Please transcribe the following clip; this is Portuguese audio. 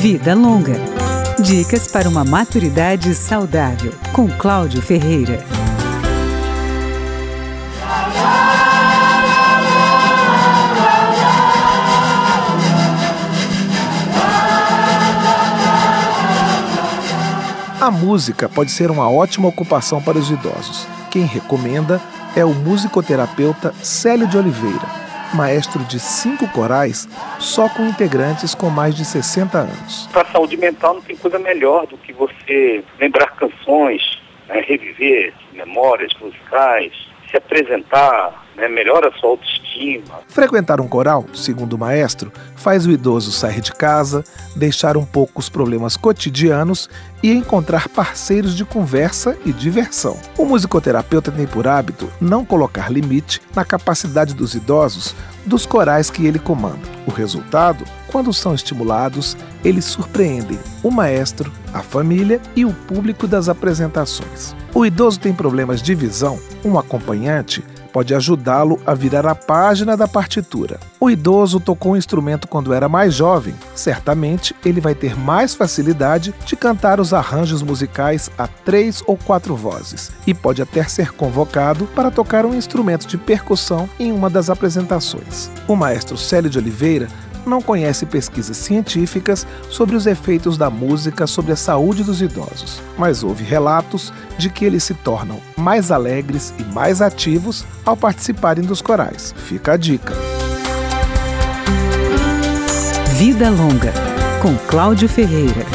Vida Longa. Dicas para uma maturidade saudável, com Cláudio Ferreira. A música pode ser uma ótima ocupação para os idosos. Quem recomenda é o musicoterapeuta Célio de Oliveira maestro de cinco corais, só com integrantes com mais de 60 anos. Para a saúde mental não tem coisa melhor do que você lembrar canções, né, reviver memórias musicais, se apresentar, né, melhora a sua autoestima. Frequentar um coral, segundo o maestro, faz o idoso sair de casa, deixar um pouco os problemas cotidianos e encontrar parceiros de conversa e diversão. O musicoterapeuta tem por hábito não colocar limite na capacidade dos idosos dos corais que ele comanda. O resultado, quando são estimulados, eles surpreendem o maestro, a família e o público das apresentações. O idoso tem problemas de visão, um acompanhante pode ajudá-lo a virar a página da partitura. O idoso tocou um instrumento quando era mais jovem, certamente ele vai ter mais facilidade de cantar os arranjos musicais a três ou quatro vozes e pode até ser convocado para tocar um instrumento de percussão em uma das apresentações. O maestro Célio de Oliveira não conhece pesquisas científicas sobre os efeitos da música sobre a saúde dos idosos, mas houve relatos de que eles se tornam mais alegres e mais ativos ao participarem dos corais. Fica a dica. Vida Longa, com Cláudio Ferreira.